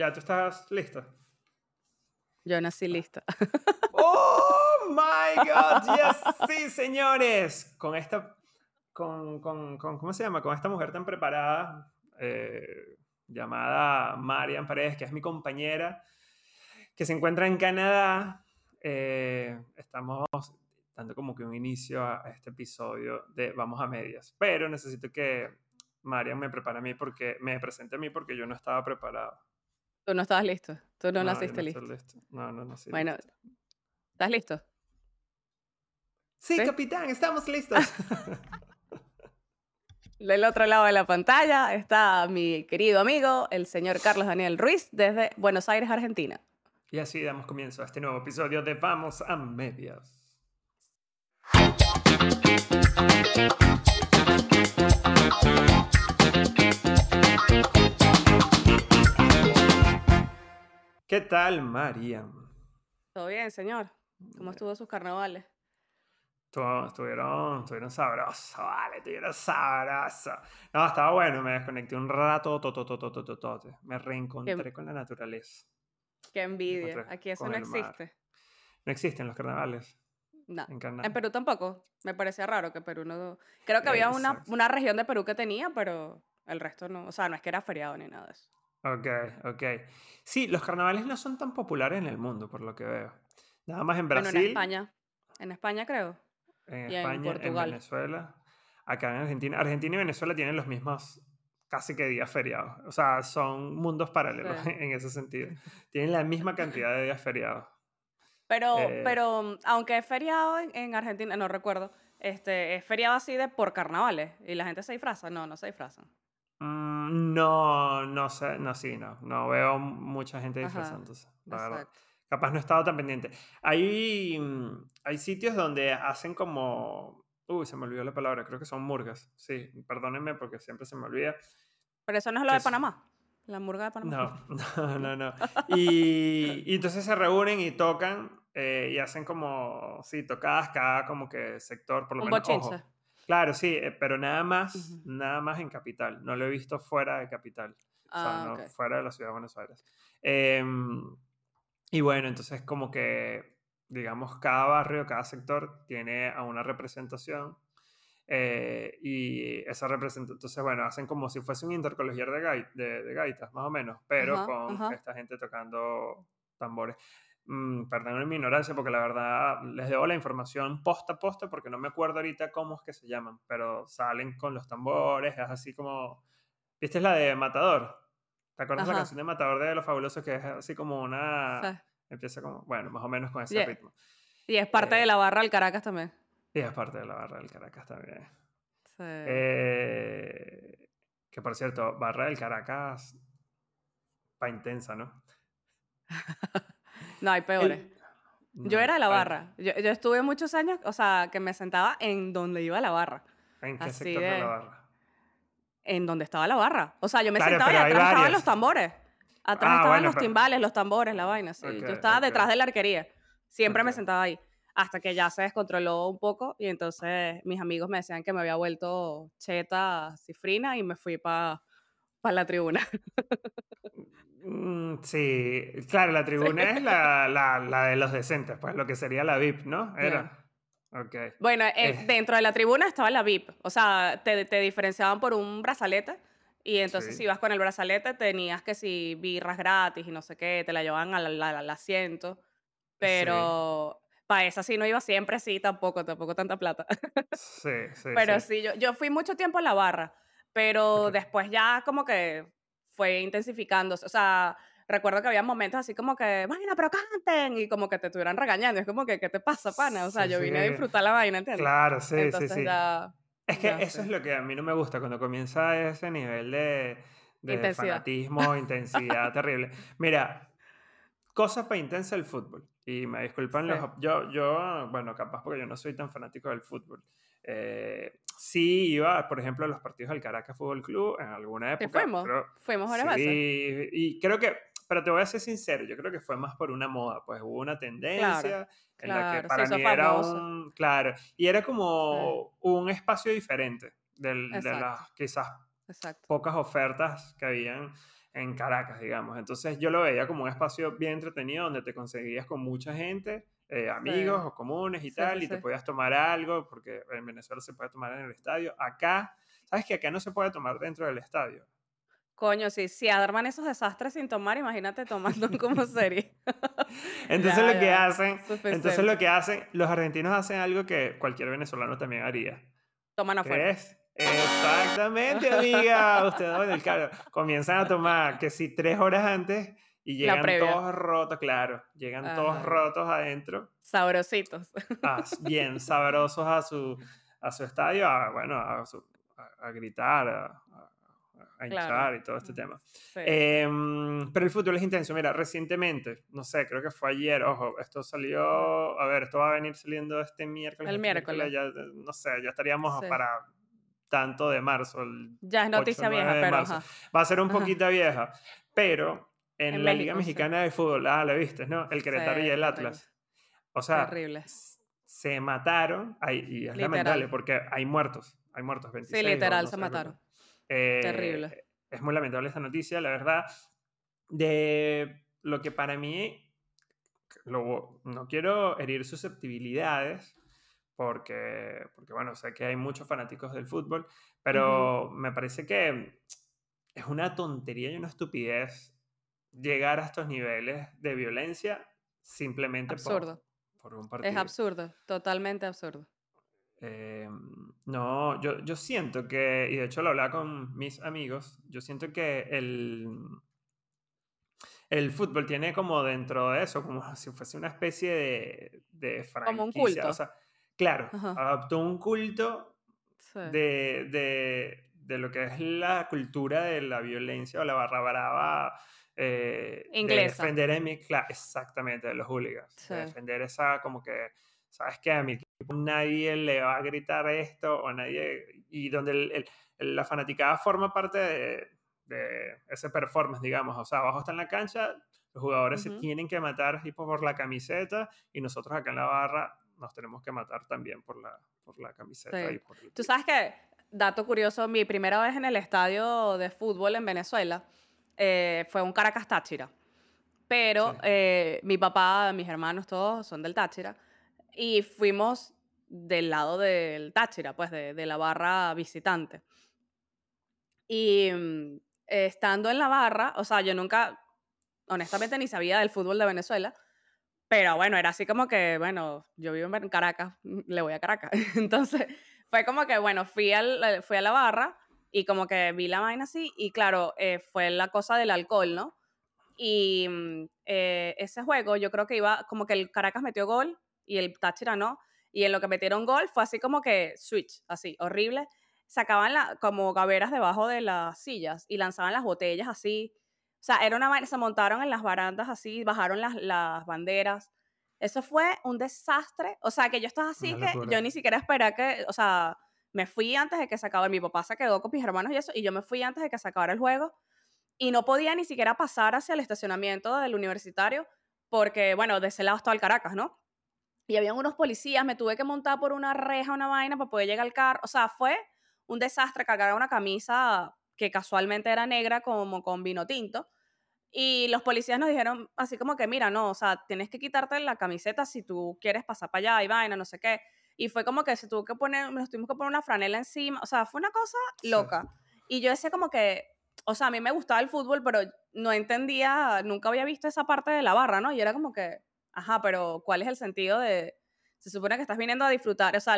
Ya, ¿tú estás lista? Yo nací lista. ¡Oh, my God! Yes, sí, señores. Con esta, con, con, con ¿cómo se llama? Con esta mujer tan preparada, eh, llamada Marian Paredes, que es mi compañera, que se encuentra en Canadá. Eh, estamos dando como que un inicio a este episodio de Vamos a Medias. Pero necesito que Marian me prepare a mí porque me presente a mí porque yo no estaba preparado. Tú no estabas listo. Tú no, naciste no estoy listo. listo. No, no nací Bueno, listo. ¿estás listo? Sí, ¿sí? capitán, estamos listos. Del otro lado de la pantalla está mi querido amigo, el señor Carlos Daniel Ruiz, desde Buenos Aires, Argentina. y así damos comienzo a este nuevo episodio de Vamos a Medias. ¿Qué tal, María? Todo bien, señor. ¿Cómo eh, estuvo sus carnavales? Estuvieron, estuvieron sabrosos, vale, estuvieron sabrosos. No, estaba bueno, me desconecté un rato, to, to, to, me reencontré con la naturaleza. Qué envidia, aquí eso no existe. No existen los carnavales. No. En, Perú tampoco, me parecía raro que Perú no... Creo que había una, una región de Perú que tenía, pero el resto no, o sea, no es que era feriado ni nada de eso. Ok, ok. Sí, los carnavales no son tan populares en el mundo, por lo que veo. Nada más en Bueno, Brasil, en España. En España creo. en y España, en, Portugal. Venezuela, acá en Argentina. Argentina y Venezuela tienen los mismos casi que días feriados. O sea, son mundos paralelos Sí. en ese sentido. Tienen la misma cantidad de días feriados. Pero, Eh. pero aunque es feriado en, en Argentina, no recuerdo, este, es feriado así de por carnavales y la gente se disfraza. No, no se disfrazan. Mm, no, no sé, no, sí, no. No veo mucha gente disfrazándose, la verdad. Exacto. Capaz no he estado tan pendiente. Hay, mm, hay sitios donde hacen como... Uy, se me olvidó la palabra, creo que son murgas. Sí, perdónenme porque siempre se me olvida. Pero eso no es lo de es- Panamá. La murga de Panamá. No, no, no, no. Y, y entonces se reúnen y tocan eh, y hacen como, sí, tocadas cada como que sector, por lo Un menos. ojo. Claro, sí, eh, pero nada más, nada más en capital. No lo he visto fuera de capital. O sea, Ah, no, fuera de la ciudad de Buenos Aires. Em, y bueno, entonces como que, digamos, cada barrio, cada sector tiene a una representación. eh, y esa representación, entonces bueno, hacen como si fuese un intercolegial de, gai- de, de gaitas, más o menos, pero con esta gente tocando tambores. Mm, perdonen mi ignorancia porque la verdad les debo la información posta a posta porque no me acuerdo ahorita cómo es que se llaman, pero salen con los tambores, es así como... ¿Viste la de Matador? ¿Te acuerdas la Ajá. canción de Matador de Los Fabulosos que es así como una... Sí. Empieza como, bueno, más o menos con ese Yeah. ritmo. Y es parte Eh, de la barra del Caracas también. Y es parte de la barra del Caracas también. Sí. Eh, que por cierto, barra del Caracas, pa' intensa, ¿no? no, hay peores. El- Yo era de la pa- barra. Yo, yo estuve muchos años, o sea, que me sentaba en donde iba la barra. ¿En qué así sector de de- la barra? En donde estaba la barra. O sea, yo me Claro, sentaba y atrás estaban los tambores. Atrás Ah, estaban bueno, los pero- timbales, los tambores, la vaina. Sí. Yo estaba detrás de la arquería. Siempre me sentaba ahí. Hasta que ya se descontroló un poco y entonces mis amigos me decían que me había vuelto cheta cifrina y me fui para la tribuna. Mm, sí, claro, la tribuna es la, la, la de los decentes, pues lo que sería la VIP, ¿no? Era. Ok. Bueno, eh, Eh. dentro de la tribuna estaba la VIP. O sea, te, te diferenciaban por un brazalete. Y entonces, Sí. si ibas con el brazalete, tenías que si birras gratis y no sé qué, te la llevaban al, al- asiento. Pero para esa sí no iba siempre, sí, tampoco, tampoco tanta plata. Sí, sí. pero sí. yo, yo fui mucho tiempo en la barra, pero después ya como que fue intensificándose. O sea, recuerdo que había momentos así como que, vaina, pero canten, y como que te estuvieran regañando. Es como que, ¿qué te pasa, pana? O sea, Sí, yo vine a sí. disfrutar la vaina, ¿entiendes? Claro, sí, Entonces sí, sí. ya... Es que ya eso es lo que a mí no me gusta cuando comienza ese nivel de, de Intensidad. fanatismo, intensidad terrible. Mira, cosas para intensa el fútbol. Y me disculpan Sí. los... Yo, yo, bueno, capaz porque yo no soy tan fanático del fútbol. Eh, sí iba, por ejemplo, a los partidos del Caracas Fútbol Club en alguna ¿Sí época. fuimos? pero- Fuimos varias veces. Sí, y creo que, pero te voy a ser sincero, yo creo que fue más por una moda, pues hubo una tendencia en la claro, que se para mí era un, claro, y era como un espacio diferente del- de las quizás Exacto. pocas ofertas que habían en Caracas, digamos. Entonces yo lo veía como un espacio bien entretenido donde te conseguías con mucha gente, eh, amigos o comunes y tal, y te podías tomar algo, porque en Venezuela se puede tomar en el estadio. Acá, ¿sabes que acá no se puede tomar dentro del estadio? Coño, sí, si arman esos desastres sin tomar, imagínate tomando como serie. entonces lo que hacen, entonces lo que hacen, los argentinos hacen algo que cualquier venezolano también haría. Toman afuera. es? Exactamente, amiga. Ustedes el carro. Comienzan a tomar que si tres horas antes y llegan todos rotos, claro. Llegan todos rotos adentro. Sabrositos. Ah, bien sabrosos a su, a su estadio, a, bueno, a, a, gritar, a, a hinchar y todo este tema. Em, pero el fútbol es intenso. Mira, recientemente, no sé, creo que fue ayer, ojo, esto salió, a ver, esto va a venir saliendo este miércoles. El este miércoles. Ya, no sé, ya estaríamos para tanto de marzo. ya es noticia vieja, pero... Va a ser un poquito vieja, pero en, la Liga Mexicana de Fútbol, ah, lo viste, ¿no? El Querétaro y el Atlas. O sea, terrible. se mataron, y es lamentable porque hay muertos, hay muertos, 26. Sí, literal, se mataron. Terrible. Eh, es muy lamentable esta noticia, la verdad. De lo que para mí, no quiero herir susceptibilidades, porque, porque, bueno, sé que hay muchos fanáticos del fútbol, pero me parece que es una tontería y una estupidez llegar a estos niveles de violencia simplemente Por, por un partido. Es absurdo, totalmente absurdo. Eh, no, yo, yo siento que, y de hecho lo hablaba con mis amigos, yo siento que el, el fútbol tiene como dentro de eso, como si fuese una especie de, de franquicia. Como un culto. O sea, claro, adoptó un culto de, de, de, lo que es la cultura de la violencia o la barra brava. Eh, Inglesa. De defender exactamente, de los hooligans. De defender esa como que ¿sabes qué? A mi equipo nadie le va a gritar esto o nadie... Y donde la fanaticada forma parte de, ese performance, digamos. O sea, abajo está en la cancha, los jugadores se tienen que matar tipo, por la camiseta y nosotros acá en la barra nos tenemos que matar también por la, por la camiseta. Y Tú sabes que, dato curioso, mi primera vez en el estadio de fútbol en Venezuela eh, fue un Caracas Táchira. Pero eh, mi papá, mis hermanos, todos son del Táchira. Y fuimos del lado del Táchira, pues de, de la barra visitante. Y mm, estando en la barra, o sea, yo nunca, honestamente, ni sabía del fútbol de Venezuela, pero bueno, era así como que, bueno, yo vivo en Caracas, le voy a Caracas. Entonces, fue como que, bueno, fui, al, fui a la barra y como que vi la vaina así, y claro, eh, fue la cosa del alcohol, ¿no? Y mm, eh, ese juego, yo creo que iba, como que el Caracas metió gol y el Táchira no. Y en lo que metieron gol fue así como que switch, así, horrible. Sacaban la, como gaveras debajo de las sillas y lanzaban las botellas así. O sea, era una se montaron en las barandas así, bajaron las, las banderas. Eso fue un desastre. O sea, que yo estaba así que yo ni siquiera esperé que, o sea, me fui antes de que se acabara. Mi papá se quedó con mis hermanos y eso, y yo me fui antes de que se acabara el juego. Y no podía ni siquiera pasar hacia el estacionamiento del universitario, porque, bueno, de ese lado estaba el Caracas, ¿no? y habían unos policías, me tuve que montar por una reja, una vaina para poder llegar al carro. O sea, fue un desastre cargar una camisa que casualmente era negra como con vino tinto. Y los policías nos dijeron así como que, mira, no, o sea, tienes que quitarte la camiseta si tú quieres pasar para allá y vaina, no sé qué. Y fue como que se tuvo que poner, nos tuvimos que poner una franela encima. O sea, fue una cosa loca. Y yo decía como que, o sea, a mí me gustaba el fútbol, pero no entendía, nunca había visto esa parte de la barra, ¿no? Y era como que, ajá, pero ¿cuál es el sentido de, se supone que estás viniendo a disfrutar, o sea,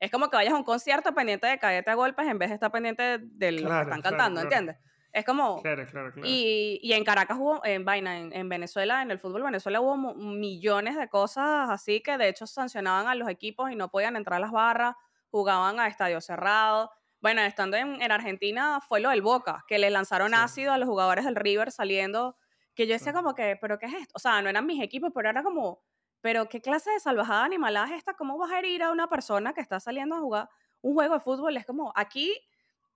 es como que vayas a un concierto pendiente de caerte a golpes en vez de estar pendiente de lo que están cantando, ¿entiendes? Es como... Claro, claro, claro. Y, y, en Caracas hubo, en Vaina, en, Venezuela, en el fútbol Venezuela hubo millones de cosas así que de hecho sancionaban a los equipos y no podían entrar a las barras, jugaban a estadio cerrado. Bueno, estando en, en Argentina fue lo del Boca, que le lanzaron ácido a los jugadores del River saliendo que yo decía como que, pero ¿qué es esto? O sea, no eran mis equipos, pero era como, pero ¿qué clase de salvajada animalada es esta? ¿Cómo vas a herir a una persona que está saliendo a jugar un juego de fútbol? Es como, aquí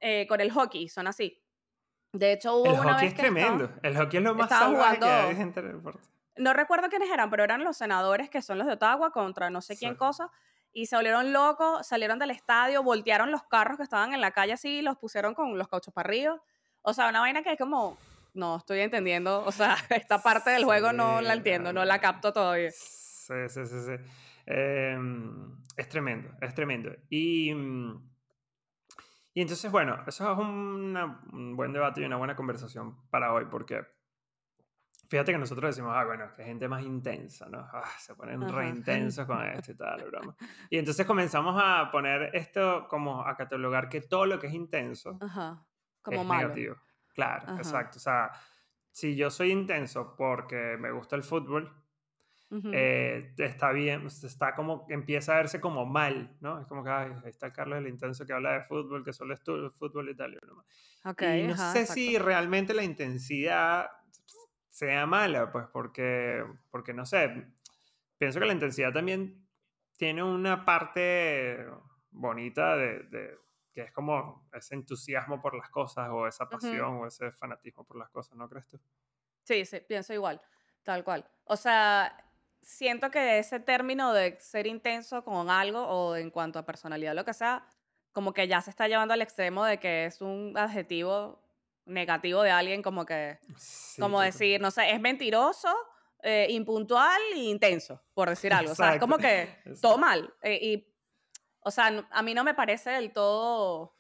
eh, con el hockey son así. De hecho, hubo el una hockey vez es tremendo. el hockey es lo más salvaje que hay en el deporte. No recuerdo quiénes eran, pero eran los senadores que son los de Ottawa contra no sé quién cosa. Y se volvieron locos, salieron del estadio, voltearon los carros que estaban en la calle así, los pusieron con los cauchos para arriba. O sea, una vaina que es como, no estoy entendiendo, o sea, esta parte del juego no la entiendo, no la capto todavía. Sí, sí, sí, sí. Em, es tremendo, es tremendo. Y, mm, y entonces, bueno, eso es un buen debate y una buena conversación para hoy, porque fíjate que nosotros decimos, ah, bueno, que gente más intensa, ¿no? Ah, se ponen re intensos con esto y tal, broma. Y entonces comenzamos a poner esto como a catalogar que todo lo que es intenso Como es negativo. Claro, exacto. O sea, si yo soy intenso porque me gusta el fútbol, eh, está bien, está como, empieza a verse como mal, ¿no? Es como que, ahí está Carlos el intenso que habla de fútbol, que solo es fútbol y tal. y no sé si realmente la intensidad sea mala, pues porque, porque no sé, pienso que la intensidad también tiene una parte bonita de, que es como ese entusiasmo por las cosas o esa pasión o ese fanatismo por las cosas, ¿no crees tú? Sí, sí, pienso igual, tal cual. O sea, siento que ese término de ser intenso con algo o en cuanto a personalidad, lo que sea, como que ya se está llevando al extremo de que es un adjetivo negativo de alguien, como que, como decir, no sé, es mentiroso, eh, impuntual e intenso, por decir algo. O sea, es como que todo mal. Eh, y, o sea, a mí no me parece del todo...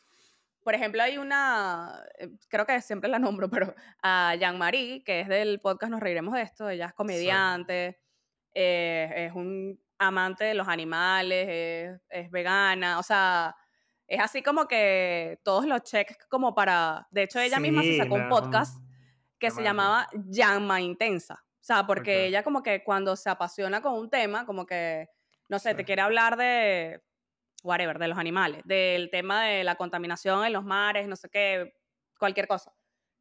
Por ejemplo, hay una, eh, creo que siempre la nombro, pero a Jean-Marie, que es del podcast Nos Reiremos de Esto, ella es comediante, es un amante de los animales, es, es vegana, o sea, es así como que todos los checks como para... De hecho, ella misma se sacó un podcast que se llamaba Llama Intensa. O sea, porque ella como que cuando se apasiona con un tema, como que, no sé, te quiere hablar de, whatever, de los animales, del tema de la contaminación en los mares, no sé qué, cualquier cosa.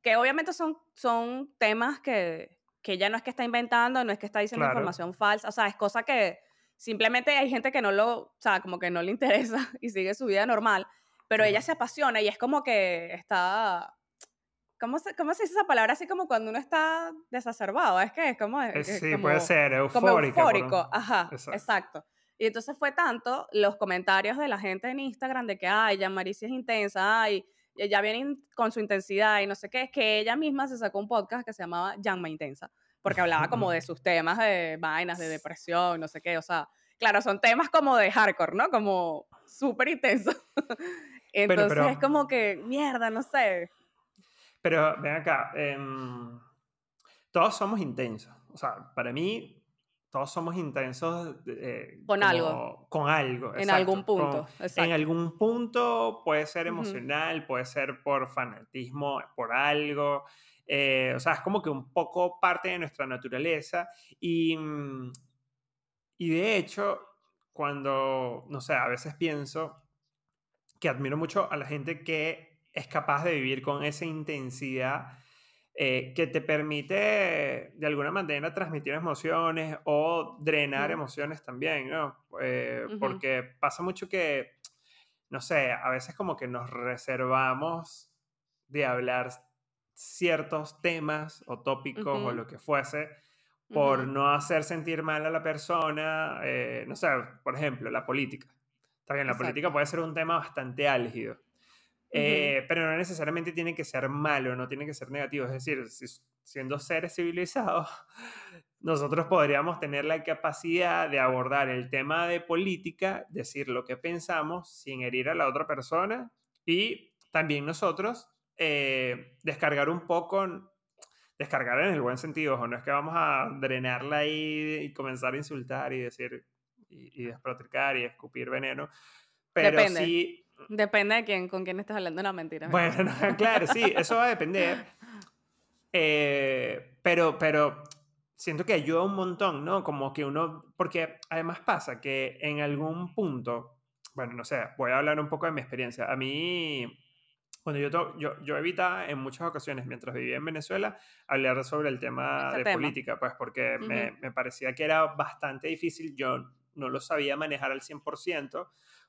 Que obviamente son, son temas que, que ella no es que está inventando, no es que está diciendo información falsa, o sea, es cosa que Simplemente hay gente que no lo, o sea, como que no le interesa y sigue su vida normal, pero ella se apasiona y es como que está, ¿cómo se, ¿cómo se dice esa palabra? Así como cuando uno está desacerbado, es que es como... sí, puede ser, eufórico. eufórico, ajá, exacto. Y entonces fue tanto los comentarios de la gente en Instagram de que, ay, ya Maricia es intensa, ay, ella viene con su intensidad y no sé qué, es que ella misma se sacó un podcast que se llamaba Llama Intensa porque hablaba como de sus temas de vainas, de depresión, no sé qué, o sea, claro, son temas como de hardcore, ¿no? Como súper intensos. Entonces es como que, mierda, no sé. Pero ven acá, em, todos somos intensos, o sea, para mí todos somos intensos eh, con algo. Con algo. En algún punto. en algún punto puede ser emocional, puede ser por fanatismo, por algo. Eh, o sea, es como que un poco parte de nuestra naturaleza y, y de hecho, cuando, no sé, a veces pienso que admiro mucho a la gente que es capaz de vivir con esa intensidad eh, que te permite de alguna manera transmitir emociones o drenar emociones también, ¿no? Eh, porque pasa mucho que, no sé, a veces como que nos reservamos de hablar ciertos temas o tópicos o lo que fuese por no hacer sentir mal a la persona, eh, no sé, por ejemplo, la política. Está bien, la política puede ser un tema bastante álgido, eh, pero no necesariamente tiene que ser malo, no tiene que ser negativo. Es decir, siendo seres civilizados, nosotros podríamos tener la capacidad de abordar el tema de política, decir lo que pensamos sin herir a la otra persona y también nosotros eh, descargar un poco, descargar en el buen sentido, o no es que vamos a drenarla ahí y comenzar a insultar y decir, y, y desprotricar y escupir veneno, pero Depende. sí... Depende de quién, con quién estás hablando, una mentira. Bueno, claro, sí, eso va a depender. Eh, pero, pero siento que ayuda un montón, ¿no? Como que uno, porque además pasa que en algún punto, bueno, no sé, voy a hablar un poco de mi experiencia. A mí, bueno, yo, yo, yo evitaba en muchas ocasiones, mientras vivía en Venezuela, hablar sobre el tema este de política, pues porque me, me, parecía que era bastante difícil. Yo no lo sabía manejar al 100%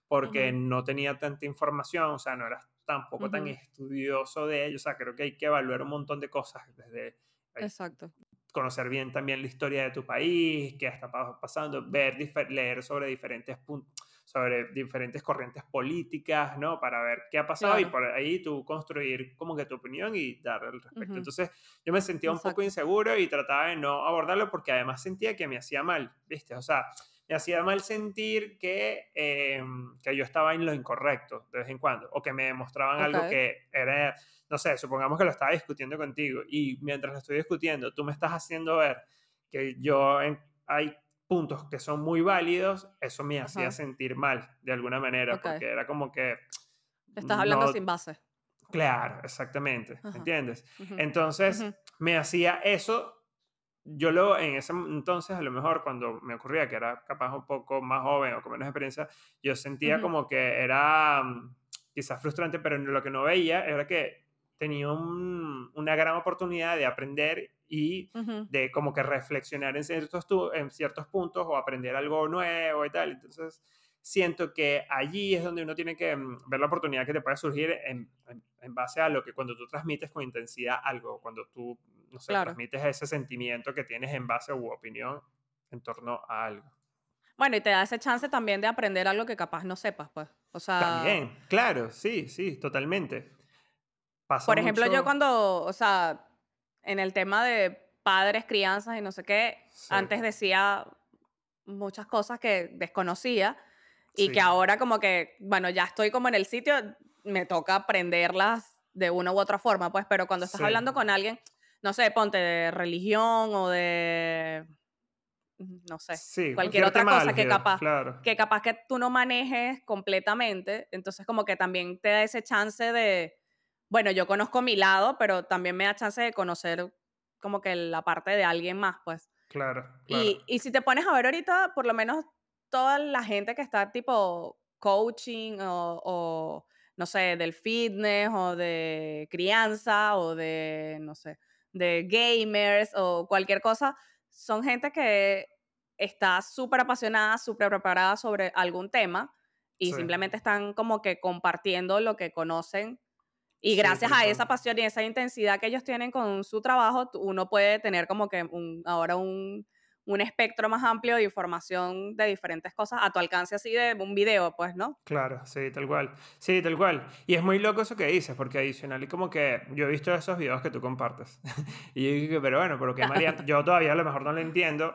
porque no tenía tanta información, o sea, no era tampoco tan estudioso de ello. O sea, creo que hay que evaluar un montón de cosas desde... Exacto. Conocer bien también la historia de tu país, qué está pasando, ver, leer sobre diferentes puntos sobre diferentes corrientes políticas, ¿no? Para ver qué ha pasado y Claro. por ahí tú construir como que tu opinión y dar al respecto. Ujú. Entonces yo me sentía un poco Exacto. inseguro y trataba de no abordarlo porque además sentía que me hacía mal, ¿viste? O sea, me hacía mal sentir que, eh, que yo estaba en lo incorrecto de vez en cuando o que me demostraban algo Ok. que era, no sé, supongamos que lo estaba discutiendo contigo y mientras lo estoy discutiendo tú me estás haciendo ver que yo en- hay puntos que son muy válidos, eso me hacía Ajá. sentir mal de alguna manera Ok. porque era como que... Estás hablando no- sin base. Claro, exactamente, Ajá. ¿entiendes? Ujú. Entonces, Ujú. me hacía eso. Yo lo, en ese entonces, a lo mejor, cuando me ocurría que era capaz un poco más joven o con menos experiencia, yo sentía como que era mm, quizás frustrante, pero lo que no veía era que tenía un- una gran oportunidad de aprender y de como que reflexionar en ciertos, en ciertos puntos o aprender algo nuevo y tal. Entonces, siento que allí es donde uno tiene que mm, ver la oportunidad que te puede surgir en, en- en base a lo que cuando tú transmites con intensidad algo, cuando tú, no sé, Claro. transmites ese sentimiento que tienes en base u opinión en torno a algo. Bueno, y te da ese chance también de aprender algo que capaz no sepas, pues. O sea, También, claro, sí, sí, totalmente. Pasa por ejemplo, yo mucho- cuando, o sea, en el tema de padres, crianzas y no sé qué, Sí. antes decía muchas cosas que desconocía y Sí. que ahora como que, bueno, ya estoy como en el sitio, me toca aprenderlas de una u otra forma, pues, pero cuando estás Sí. hablando con alguien, no sé, ponte de religión o de, no sé, Sí, cualquier otra cosa que capaz- Claro. que capaz que tú no manejes completamente, entonces como que también te da ese chance de, bueno, yo conozco mi lado, pero también me da chance de conocer como que la parte de alguien más, pues. Claro, claro. Y, y si te pones a ver ahorita, por lo menos toda la gente que está tipo coaching o, o, no sé, del fitness o de crianza o de, no sé, de gamers o cualquier cosa, son gente que está súper apasionada, súper preparada sobre algún tema y Sí. simplemente están como que compartiendo lo que conocen. Y gracias a esa pasión y esa intensidad que ellos tienen con su trabajo, uno puede tener como que un, ahora un, un espectro más amplio de información de diferentes cosas a tu alcance así de un video, pues, ¿no? Claro, sí, tal cual. Sí, tal cual. Y es muy loco eso que dices, porque adicional, y como que yo he visto esos videos que tú compartes. y yo digo, pero bueno, pero qué María, yo todavía a lo mejor no lo entiendo,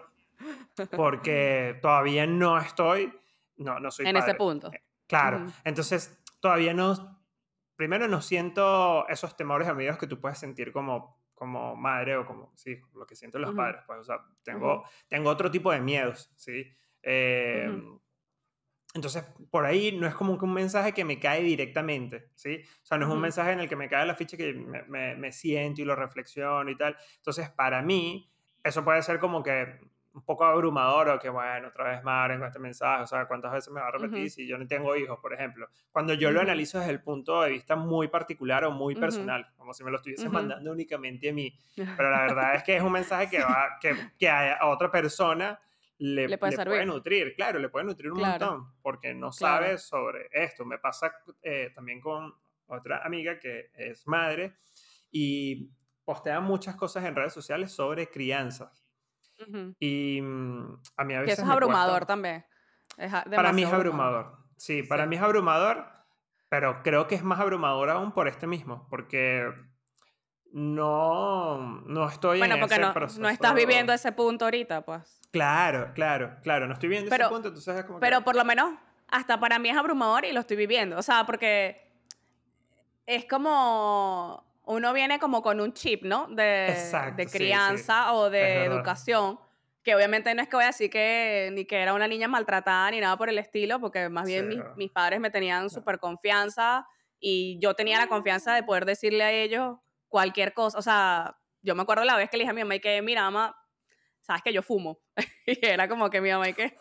porque todavía no estoy, no, no soy en ese punto. Claro, Ujú. entonces todavía no, primero no siento esos temores a medios que tú puedes sentir como, como madre o como, sí, lo que sienten los padres, pues, o sea, tengo, tengo otro tipo de miedos, ¿sí? Eh, Ujú. Entonces, por ahí no es como que un mensaje que me cae directamente, ¿sí? O sea, no es un mensaje en el que me cae la ficha que me, me- me siento y lo reflexiono y tal. Entonces, para mí, eso puede ser como que un poco abrumador o que, bueno, otra vez Maren con este mensaje, o sea, ¿cuántas veces me va a repetir Ujú. si yo no tengo hijos, por ejemplo? Cuando yo lo Ujú. analizo desde el punto de vista muy particular o muy personal, como si me lo estuviese mandando únicamente a mí. Pero la verdad es que es un mensaje que, va, que, que a otra persona le, Le puede le puede nutrir, claro, le puede nutrir un Claro. montón, porque no Claro. sabe sobre esto. Me pasa eh, también con otra amiga que es madre y postea muchas cosas en redes sociales sobre crianza. Y mm, a mí a Que veces eso es abrumador cuesta- también. Es Para mí es abrumador. Sí, para Sí. mí es abrumador, pero creo que es más abrumador aún por este mismo, porque no, no estoy Bueno, en porque ese no, proceso. no estás viviendo ese punto ahorita, pues. Claro, claro, claro, no estoy viendo Pero- ese punto, entonces es como que- Pero por lo menos hasta para mí es abrumador y lo estoy viviendo. O sea, porque es como uno viene como con un chip, ¿no? De, Exacto, de sí, sí. crianza o de educación. Que obviamente no es que voy a decir que ni que era una niña maltratada ni nada por el estilo, porque más bien mis, Cero. mis padres me tenían súper confianza y yo tenía la confianza de poder decirle a ellos cualquier cosa. O sea, yo me acuerdo la vez que le dije a mi mamá y que, mira, mamá, sabes que yo fumo. y era como que mi mamá y que,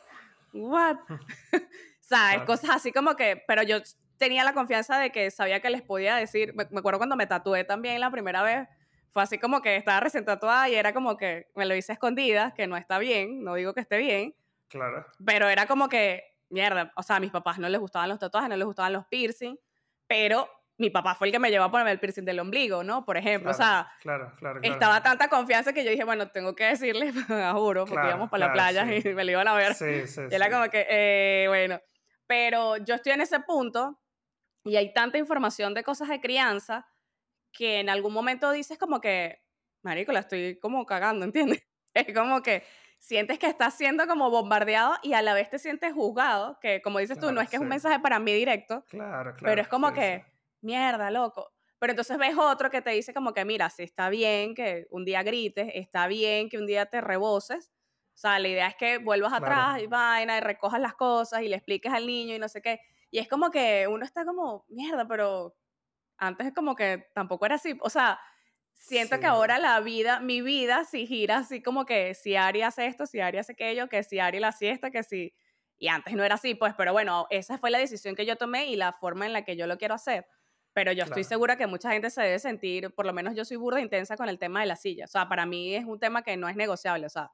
what? ¿Sabes? Cosas así como que, pero yo tenía la confianza de que sabía que les podía decir. Me, me acuerdo cuando me tatué también la primera vez, fue así como que estaba recién tatuada y era como que me lo hice a escondidas, que no está bien, no digo que esté bien, Claro. pero era como que, mierda, o sea, a mis papás no les gustaban los tatuajes, no les gustaban los piercing, pero mi papá fue el que me llevó a ponerme el piercing del ombligo, ¿no? Por ejemplo, o sea, Claro, claro, claro. estaba tanta confianza que yo dije, bueno, tengo que decirle, juro, porque Claro, íbamos para la claro, playa sí. y me lo iban a ver. Sí, sí, Y era sí. como que, eh, bueno. Pero yo estoy en ese punto y hay tanta información de cosas de crianza que en algún momento dices como que, marico, la estoy como cagando, ¿entiendes? Es como que sientes que estás siendo como bombardeado y a la vez te sientes juzgado, que como dices tú, no es que es un mensaje para mí directo, claro, claro, pero es como que, mierda, loco. Pero entonces ves otro que te dice como que, mira, si está bien que un día grites, está bien que un día te reboses. O sea, la idea es que vuelvas atrás y vaina y recojas las cosas y le expliques al niño y no sé qué. Y es como que uno está como, mierda, pero antes es como que tampoco era así. O sea, siento que ahora la vida, mi vida, si gira así como que si Ari hace esto, si Ari hace aquello, que si Ari la siesta, que si... Y antes no era así, pues, pero bueno, esa fue la decisión que yo tomé y la forma en la que yo lo quiero hacer. Pero yo estoy segura que mucha gente se debe sentir, por lo menos yo soy burda intensa con el tema de la silla. O sea, para mí es un tema que no es negociable. O sea,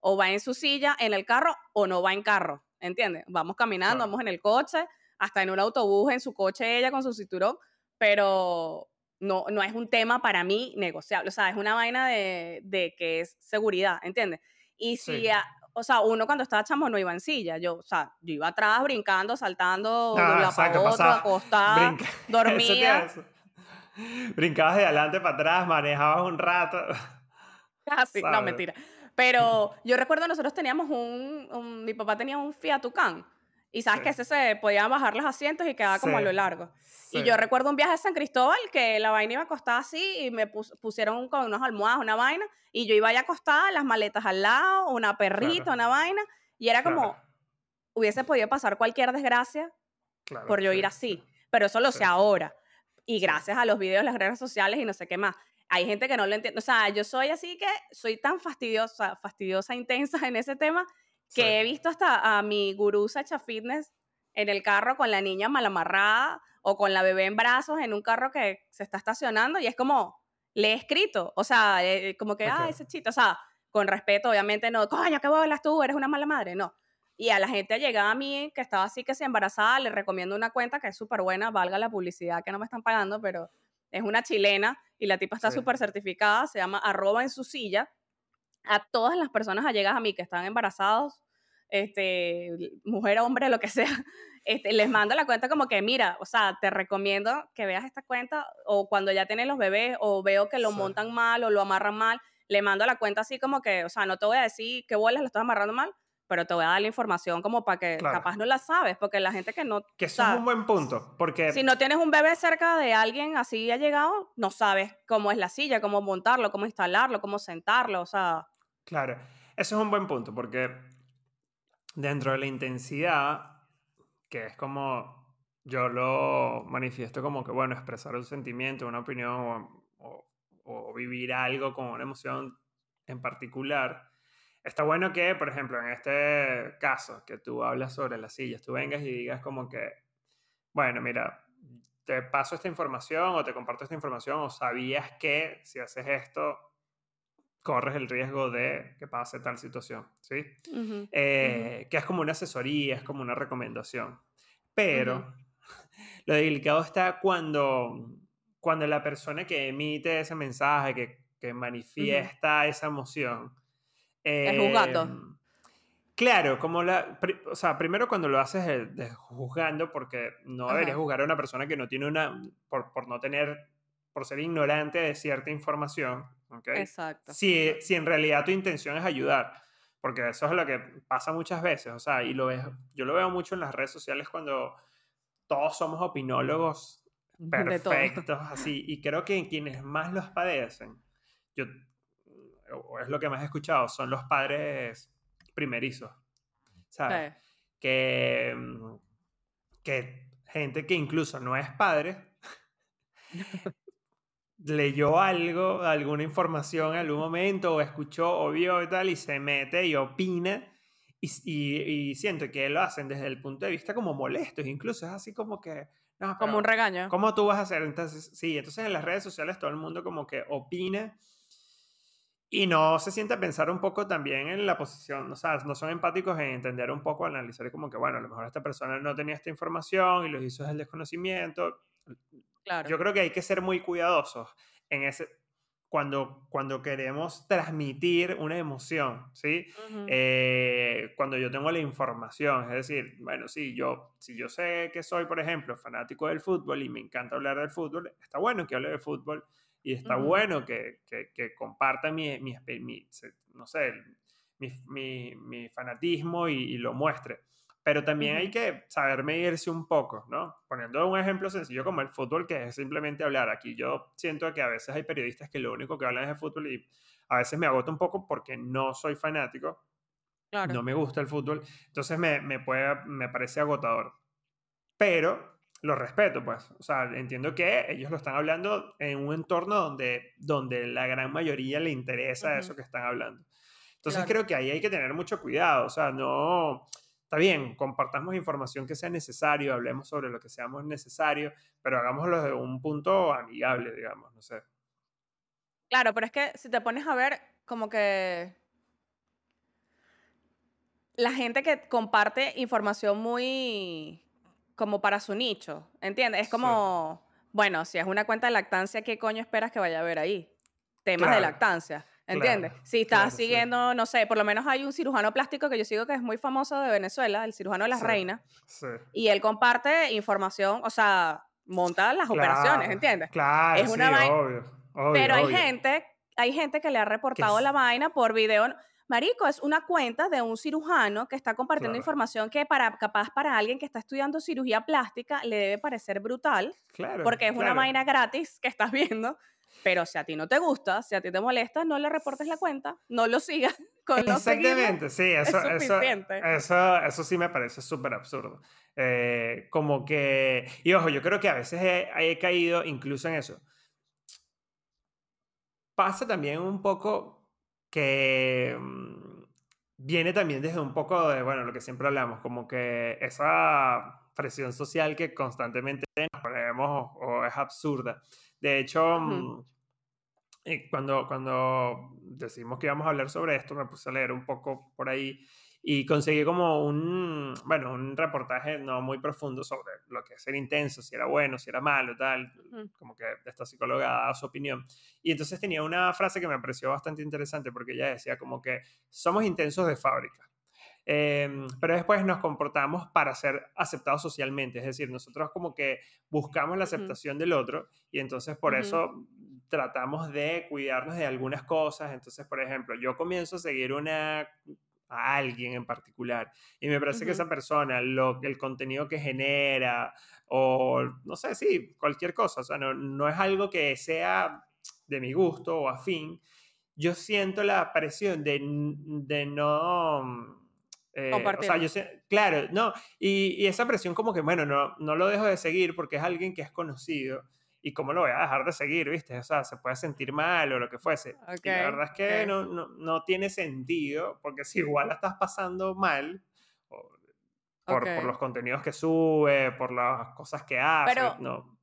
o va en su silla, en el carro, o no va en carro. ¿Entiendes? Vamos caminando, vamos en el coche, hasta en un autobús, en su coche ella con su cinturón, pero no, no es un tema para mí negociable. O sea, es una vaina de, de que es seguridad, ¿entiendes? Y si, o sea, uno cuando estaba chamo no iba en silla, yo, o sea, yo iba atrás brincando, saltando, de la para otro, acostada, dormía. Brincabas de adelante para atrás, manejabas un rato. Casi, no, mentira. Pero yo recuerdo nosotros teníamos un, mi papá tenía un Fiat Tucán y sabes que ese se podían bajar los asientos y quedaba como a lo largo. Y yo recuerdo un viaje a San Cristóbal que la vaina iba acostada así y me pusieron con unas almohadas, una vaina, y yo iba ya acostada, las maletas al lado, una perrita, una vaina, y era como, hubiese podido pasar cualquier desgracia por yo ir así. Pero eso lo sé ahora. Y gracias a los videos, las redes sociales y no sé qué más. Hay gente que no lo entiende. O sea, yo soy así que soy tan fastidiosa, fastidiosa, intensa en ese tema que he visto hasta a mi gurú Sacha Fitness en el carro con la niña mal amarrada o con la bebé en brazos en un carro que se está estacionando y es como, le he escrito, o sea, eh, como que, ah, ese chito, o sea, con respeto, obviamente no, coño, ¿qué bolas tú? Eres una mala madre, no. Y a la gente llegaba a mí, que estaba así que se embarazada, le recomiendo una cuenta que es súper buena, valga la publicidad que no me están pagando, pero es una chilena y la tipa está súper certificada, se llama arroba en su silla. A todas las personas allegadas a mí que están embarazados, este, mujer, hombre, lo que sea, este, les mando la cuenta como que, mira, o sea, te recomiendo que veas esta cuenta o cuando ya tienen los bebés o veo que lo montan mal o lo amarran mal, le mando la cuenta así como que, o sea, no te voy a decir qué bolas lo estás amarrando mal, pero te voy a dar la información como para que capaz no la sabes, porque la gente que no... Que eso es un buen punto, porque... Si no tienes un bebé cerca de alguien así ha llegado, no sabes cómo es la silla, cómo montarlo, cómo instalarlo, cómo sentarlo, o sea... Claro, eso es un buen punto, porque dentro de la intensidad que es como yo lo manifiesto como que, bueno, expresar un sentimiento, una opinión o, vivir algo con una emoción en particular. Está bueno que, por ejemplo, en este caso, que tú hablas sobre las sillas, tú vengas y digas como que, bueno, mira, te paso esta información o te comparto esta información o sabías que si haces esto corres el riesgo de que pase tal situación, ¿sí? Eh, que es como una asesoría, es como una recomendación. Pero lo delicado está cuando, cuando la persona que emite ese mensaje, que, que manifiesta esa emoción... es juzgando. Em, claro, como la... O sea, primero cuando lo haces de, juzgando, porque no deberías juzgar a una persona que no tiene una... Por, por no tener... Por ser ignorante de cierta información Exacto. Si, si en realidad tu intención es ayudar, porque eso es lo que pasa muchas veces, o sea, y lo ves, yo lo veo mucho en las redes sociales cuando todos somos opinólogos perfectos, así, y creo que quienes más los padecen, yo, o es lo que más he escuchado, son los padres primerizos, ¿sabes? Que, mm, que gente que incluso no es padre, leyó algo, alguna información en algún momento, o escuchó o vio y tal, y se mete y opina. Y, siento que lo hacen desde el punto de vista como molestos, incluso es así como que... como un regaño. ¿Cómo tú vas a hacer? Entonces, sí, entonces en las redes sociales todo el mundo como que opina y no se siente a pensar un poco también en la posición, o sea, no son empáticos en entender un poco, analizar como que, bueno, a lo mejor esta persona no tenía esta información y lo hizo desde el desconocimiento. Yo creo que hay que ser muy cuidadosos en ese, cuando, cuando queremos transmitir una emoción, ¿sí? Eh, cuando yo tengo la información, es decir, bueno, sí, yo, si yo sé que soy, por ejemplo, fanático del fútbol y me encanta hablar del fútbol, está bueno que hable de fútbol y está bueno que, que, que comparta mi, mi, no sé, mi, mi, mi fanatismo y, lo muestre. Pero también hay que saber medirse un poco, ¿no? Poniendo un ejemplo sencillo como el fútbol, que es simplemente hablar. Aquí yo siento que a veces hay periodistas que lo único que hablan es de fútbol y a veces me agota un poco porque no soy fanático, claro. no me gusta el fútbol, entonces me, me, puede, me parece agotador. Pero lo respeto, pues. O sea, entiendo que ellos lo están hablando en un entorno donde, donde la gran mayoría le interesa eso que están hablando. Entonces creo que ahí hay que tener mucho cuidado. O sea, no está bien, compartamos información que sea necesario, hablemos sobre lo que seamos necesario, pero hagámoslo de un punto amigable, digamos, no sé. Claro, pero es que si te pones a ver, como que la gente que comparte información muy como para su nicho, ¿entiendes? Es como, bueno, si es una cuenta de lactancia, ¿qué coño esperas que vaya a ver ahí? Temas de lactancia. ¿Entiendes? si estás siguiendo, no sé, por lo menos hay un cirujano plástico que yo sigo que es muy famoso de Venezuela, el cirujano de las reinas. Y él comparte información, o sea, monta las operaciones, ¿entiendes? Claro, es una obvio, Pero hay gente, hay gente que le ha reportado la vaina por video. Marico, es una cuenta de un cirujano que está compartiendo información que para, capaz para alguien que está estudiando cirugía plástica le debe parecer brutal. Claro, porque es una vaina gratis que estás viendo. Pero si a ti no te gusta, si a ti te molesta, no le reportes la cuenta, no lo sigas con los Exactamente, sí, eso, eso, eso, eso, sí me parece súper absurdo. Eh, como que, y ojo, yo creo que a veces he, he caído incluso en eso. Pasa también un poco que mm, viene también desde un poco de, bueno, lo que siempre hablamos, como que esa presión social que constantemente nos ponemos o es absurda. De hecho, mm, eh, cuando, cuando decidimos que íbamos a hablar sobre esto, me puse a leer un poco por ahí y conseguí como un, bueno, un reportaje no muy profundo sobre lo que es ser intenso, si era bueno, si era malo, tal, como que esta psicóloga daba su opinión. Y entonces tenía una frase que me pareció bastante interesante porque ella decía como que somos intensos de fábrica. Em, pero después nos comportamos para ser aceptados socialmente, es decir, nosotros como que buscamos la aceptación del otro y entonces por eso tratamos de cuidarnos de algunas cosas. Entonces, por ejemplo, yo comienzo a seguir una a alguien en particular. Y me parece que esa persona, lo, el contenido que genera o no sé, sí, cualquier cosa, o sea, no, no es algo que sea de mi gusto o afín, yo siento la presión de, de no eh, o sea, yo sé, claro, no, y, y, esa presión como que, bueno, no, no lo dejo de seguir porque es alguien que es conocido y cómo lo voy a dejar de seguir, ¿viste? O sea, se puede sentir mal o lo que fuese. y la verdad es que no, no, no, tiene sentido porque si igual la estás pasando mal por, por, los contenidos que sube, por las cosas que hace, Pero, no.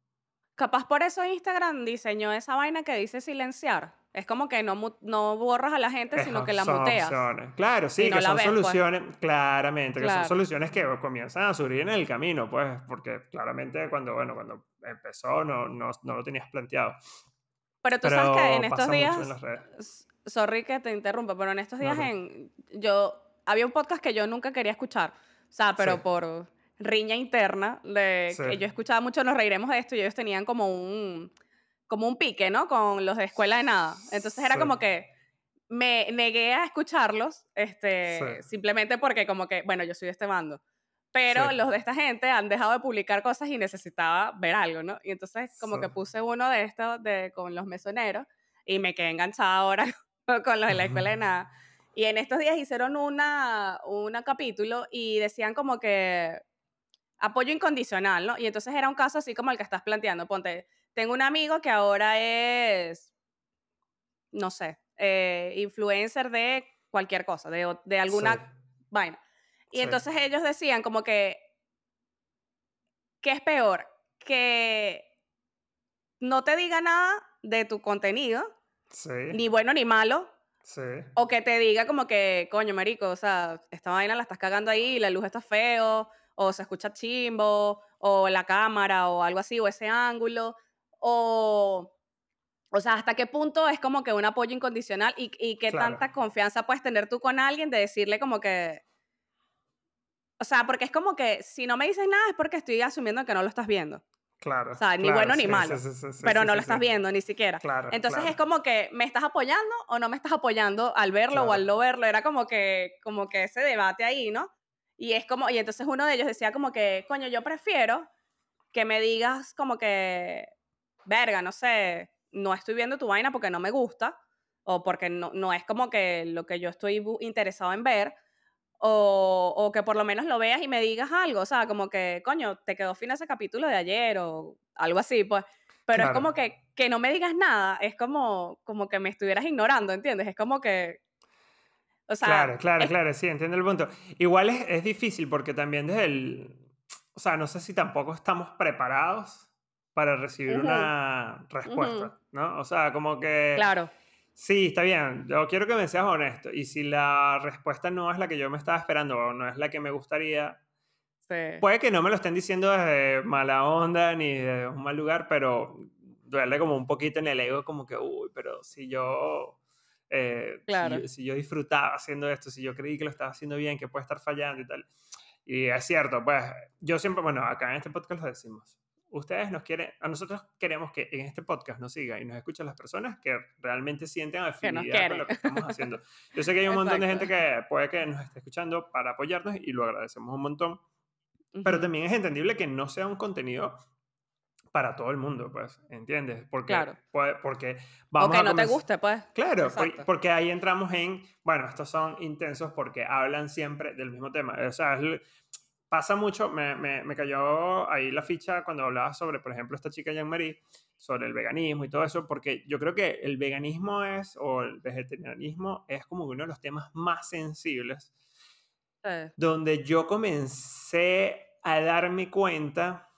Capaz por eso Instagram diseñó esa vaina que dice silenciar. Es como que no, no borras a la gente, sino que la muteas. Claro, sí, que son pues. soluciones, claramente, que son soluciones que comienzan a surgir en el camino, pues, porque claramente cuando, bueno, cuando empezó no, no, no lo tenías planteado. Pero tú sabes que en estos días, sorry que te interrumpa, pero en estos días en, yo, había un podcast que yo nunca quería escuchar, o sea, pero por riña interna, de que yo escuchaba mucho, nos reiremos de esto, y ellos tenían como un como un pique, ¿no? Con los de escuela de nada. Entonces era como que me negué a escucharlos, este, simplemente porque como que, bueno, yo soy de este bando. Pero los de esta gente han dejado de publicar cosas y necesitaba ver algo, ¿no? Y entonces como que puse uno de estos de, con los mesoneros y me quedé enganchada ahora con los de la escuela de nada. Y en estos días hicieron una, una capítulo y decían como que apoyo incondicional, ¿no? Y entonces era un caso así como el que estás planteando. Ponte, tengo un amigo que ahora es, no sé, eh, influencer de cualquier cosa, de, de alguna vaina. Y entonces ellos decían como que, ¿qué es peor? Que no te diga nada de tu contenido, ni bueno ni malo, o que te diga como que, coño, marico, o sea, esta vaina la estás cagando ahí, la luz está feo, o se escucha chimbo, o la cámara, o algo así, o ese ángulo o, O sea, ¿hasta qué punto es como que un apoyo incondicional y, y qué tanta confianza puedes tener tú con alguien de decirle como que... O sea, porque es como que si no me dices nada es porque estoy asumiendo que no lo estás viendo. Claro. O sea, ni bueno ni malo. pero no lo estás viendo ni siquiera. Claro, Entonces es como que, ¿me estás apoyando o no me estás apoyando al verlo o al no verlo? Era como que, como que ese debate ahí, ¿no? Y es como, y entonces uno de ellos decía como que, coño, yo prefiero que me digas como que, verga, no sé, no estoy viendo tu vaina porque no me gusta o porque no, no es como que lo que yo estoy interesado en ver, o, o, que por lo menos lo veas y me digas algo, o sea, como que, coño, te quedó fin ese capítulo de ayer o algo así, pues. Pero es como que, que no me digas nada, es como, como que me estuvieras ignorando, ¿entiendes? Es como que... O sea, claro, claro, claro, sí, entiendo el punto. Igual es, es difícil porque también desde el... O sea, no sé si tampoco estamos preparados para recibir una respuesta, ¿no? O sea, como que... Claro. Sí, está bien. Yo quiero que me seas honesto. Y si la respuesta no es la que yo me estaba esperando o no es la que me gustaría, puede que no me lo estén diciendo desde mala onda ni de un mal lugar, pero duele como un poquito en el ego, como que, uy, pero si yo, eh, si, si, yo disfrutaba haciendo esto, si yo creí que lo estaba haciendo bien, que puede estar fallando y tal. Y es cierto, pues yo siempre, bueno, acá en este podcast lo decimos ustedes nos quieren, a nosotros queremos que en este podcast nos siga y nos escuchen las personas que realmente sienten afinidad con lo que estamos haciendo. Yo sé que hay un montón de gente que puede que nos esté escuchando para apoyarnos y lo agradecemos un montón, pero también es entendible que no sea un contenido para todo el mundo, pues, ¿entiendes? Porque, claro. porque vamos o que no te guste, pues. Claro, porque ahí entramos en, bueno, estos son intensos porque hablan siempre del mismo tema. O sea, pasa mucho, me, me, cayó ahí la ficha cuando hablaba sobre, por ejemplo, esta chica Jean-Marie, sobre el veganismo y todo eso, porque yo creo que el veganismo es, o el vegetarianismo, es como uno de los temas más sensibles, donde yo comencé a darme cuenta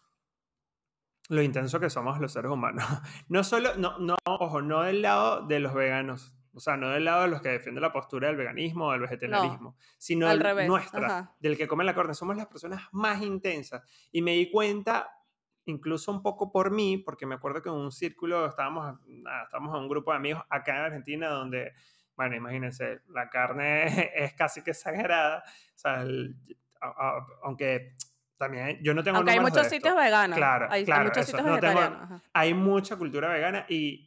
lo intenso que somos los seres humanos. No solo, no, no, ojo, no del lado de los veganos, o sea, no del lado de los que defienden la postura del veganismo o del vegetarianismo, sino al nuestra, del que come la carne. Somos las personas más intensas. Y me di cuenta, incluso un poco por mí, porque me acuerdo que en un círculo estábamos, estábamos en un grupo de amigos acá en Argentina donde, bueno, imagínense, la carne es casi que sagrada. O sea, aunque también yo no tengo Aunque hay muchos sitios veganos. Claro, hay, claro. muchos sitios vegetarianos. hay mucha cultura vegana y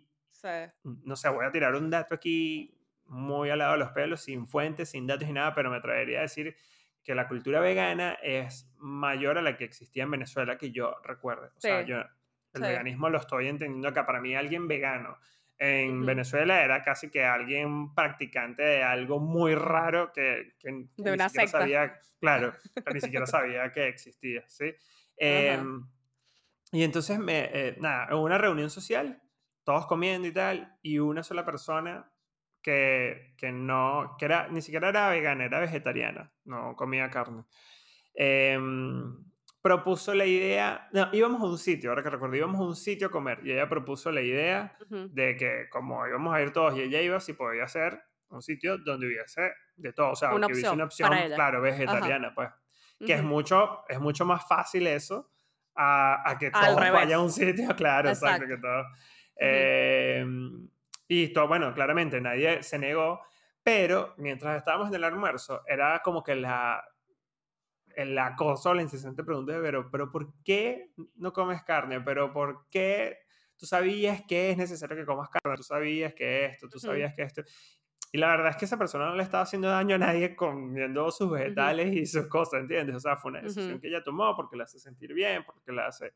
no sé, voy a tirar un dato aquí muy al lado de los pelos, sin fuentes, sin datos y nada, pero me atrevería a decir que la cultura vegana es mayor a la que existía en Venezuela que yo recuerde. O sea, yo el veganismo lo estoy entendiendo acá. Para mí alguien vegano en Venezuela era casi que alguien practicante de algo muy raro que, que, de una secta. sabía, claro, ni siquiera sabía que existía, ¿sí? Em, y entonces, me, eh, nada, en una reunión social todos comiendo y tal, y una sola persona que, que no, que era, ni siquiera era vegana, era vegetariana, no comía carne. Em, propuso la idea, no, íbamos a un sitio, ahora que recuerdo, íbamos a un sitio a comer y ella propuso la idea de que como íbamos a ir todos y ella iba, si podía ser un sitio donde hubiese de todo, o sea, una que opción hubiese una opción, claro, vegetariana, pues, que es, mucho, es mucho más fácil eso a, a que todos vayan a un sitio, claro, exacto, que todo Em, y todo, bueno, claramente nadie se negó, pero mientras estábamos en el almuerzo, era como que la, el acoso, la incesante pregunta de, pero, pero ¿por qué no comes carne? ¿Pero por qué tú sabías que es necesario que comas carne? ¿Tú sabías que esto? ¿Tú sabías que esto? Y la verdad es que esa persona no le estaba haciendo daño a nadie comiendo sus vegetales y sus cosas, ¿entiendes? O sea, fue una decisión que ella tomó porque la hace sentir bien, porque la hace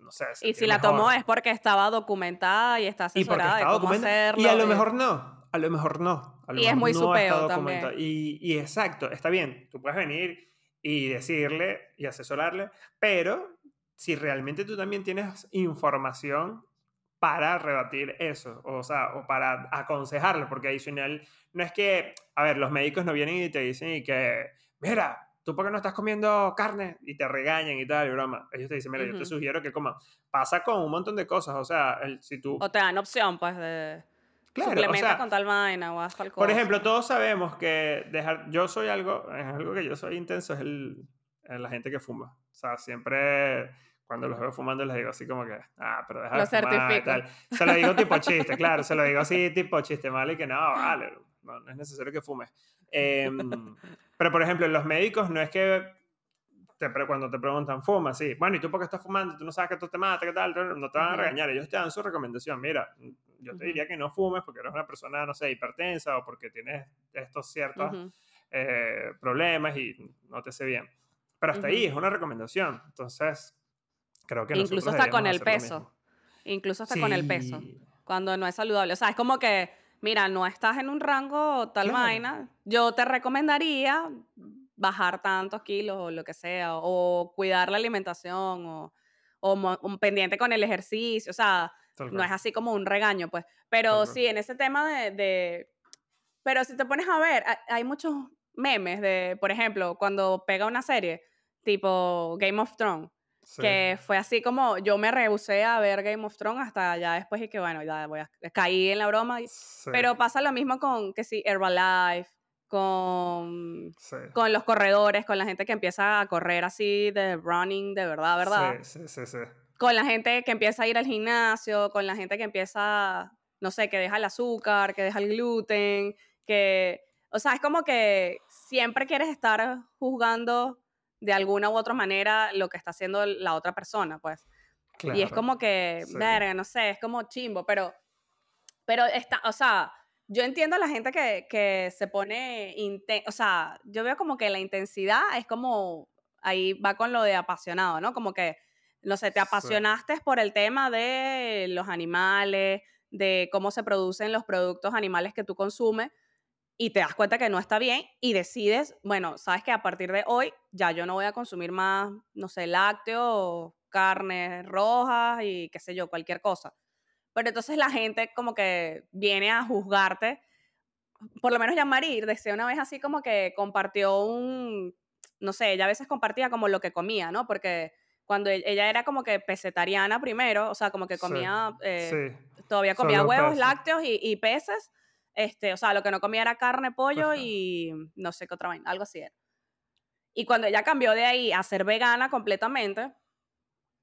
no sé. Y si la tomó es porque estaba documentada y está asesorada y de cómo hacerlo. Y a lo mejor no, a lo mejor no. y es muy no también. Y, y exacto, está bien, tú puedes venir y decirle y asesorarle, pero si realmente tú también tienes información para rebatir eso, o sea, o para aconsejarle, porque adicional, no es que, a ver, los médicos no vienen y te dicen y que, mira, ¿tú por qué no estás comiendo carne? Y te regañan y tal, y broma. Ellos te dicen, mira, yo te sugiero que comas. Pasa con un montón de cosas, o sea, el, si tú... O te dan opción, pues, de... Claro, suplementa con tal vaina o haz tal cosa. Por ejemplo, todos sabemos que dejar... Yo soy algo, es algo que yo soy intenso, es el, la gente que fuma. O sea, siempre cuando los veo fumando les digo así como que, ah, pero deja Lo de fumar tal. Se lo digo tipo chiste, claro, se lo digo así tipo chiste, ¿vale? Y que no, vale, no, no es necesario que fumes. Em, pero, por ejemplo, los médicos no es que te, cuando te preguntan, fuma, sí. Bueno, ¿y tú por qué estás fumando? Tú no sabes que esto te mata, ¿qué tal? No te van a regañar. Ellos te dan su recomendación. Mira, yo te diría que no fumes porque eres una persona, no sé, hipertensa o porque tienes estos ciertos Ujú. eh, problemas y no te sé bien. Pero hasta ahí Ujú. es una recomendación. Entonces, creo que Incluso hasta con el peso. Incluso hasta con el peso. Sí, Cuando no es saludable. O sea, es como que, mira, no estás en un rango tal Claro. vaina. Yo te recomendaría bajar tantos kilos o lo que sea. O cuidar la alimentación. O, o un pendiente con el ejercicio. O sea, tal no es así como un regaño, pues. Pero Tal cual. sí, en ese tema de, de- Pero si te pones a ver, ha- hay muchos memes de, por ejemplo, cuando pega una serie, tipo Game of Thrones, Sí, que fue así como yo me rehusé a ver Game of Thrones hasta ya después y que bueno, ya voy a... caí en la broma. y- sí, Pero pasa lo mismo con, que sí, Herbalife, con, sí. con los corredores, con la gente que empieza a correr así de running, de verdad, ¿verdad? Sí, sí, sí, sí. con la gente que empieza a ir al gimnasio, con la gente que empieza, no sé, que deja el azúcar, que deja el gluten, que, o sea, es como que siempre quieres estar juzgando de alguna u otra manera lo que está haciendo la otra persona, pues. Y es Claro, como que, sí. verga, no sé, es como chimbo, pero, pero está, o sea, yo entiendo a la gente que, que se pone, inten- o sea, yo veo como que la intensidad es como, ahí va con lo de apasionado, ¿no? Como que, no sé, te Sí. apasionaste por el tema de los animales, de cómo se producen los productos animales que tú consumes y te das cuenta que no está bien y decides, bueno, sabes que a partir de hoy ya yo no voy a consumir más, no sé, lácteos, carnes rojas y qué sé yo, cualquier cosa. Pero entonces la gente como que viene a juzgarte. Por lo menos Yamarir decía una vez así como que compartió un, no sé, ella a veces compartía como lo que comía, ¿no? Porque cuando e- ella era como que pesetariana primero, o sea, como que Sí, comía, eh, sí. todavía comía Solo huevos, peces. lácteos y, y peces, este, o sea, lo que no comía era carne, pollo y no sé qué otra vaina, algo así era. Y cuando ella cambió de ahí a ser vegana completamente,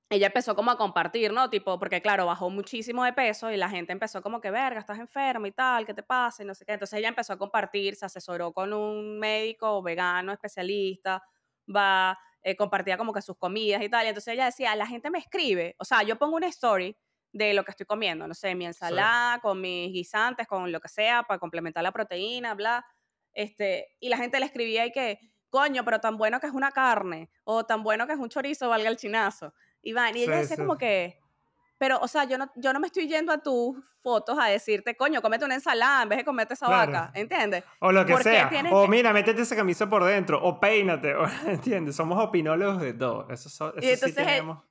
ella empezó como a compartir, ¿no? Tipo, porque claro, bajó muchísimo de peso y la gente empezó como que, verga, estás enferma y tal, ¿qué te pasa? Y no sé qué. Entonces ella empezó a compartir, se asesoró con un médico vegano especialista, va, eh, compartía como que sus comidas y tal. Y entonces ella decía, la gente me escribe, o sea, yo pongo una story de lo que estoy comiendo, no sé, mi ensalada, con mis guisantes, con lo que sea, para complementar la proteína, bla. Este, y la gente le escribía y que, coño, pero tan bueno que es una carne, o tan bueno que es un chorizo, valga el chinazo. Y, van, y ella Sí, decía sí. como que, pero, o sea, yo no, yo no me estoy yendo a tus fotos a decirte, coño, cómete una ensalada en vez de comerte esa Claro. vaca, ¿entiendes? O lo que ¿Por qué sea. O que- mira, métete esa camisa por dentro. O peínate. O, ¿Entiendes? Somos opinólogos de todo. Eso, so- eso sí entonces, eh, tenemos.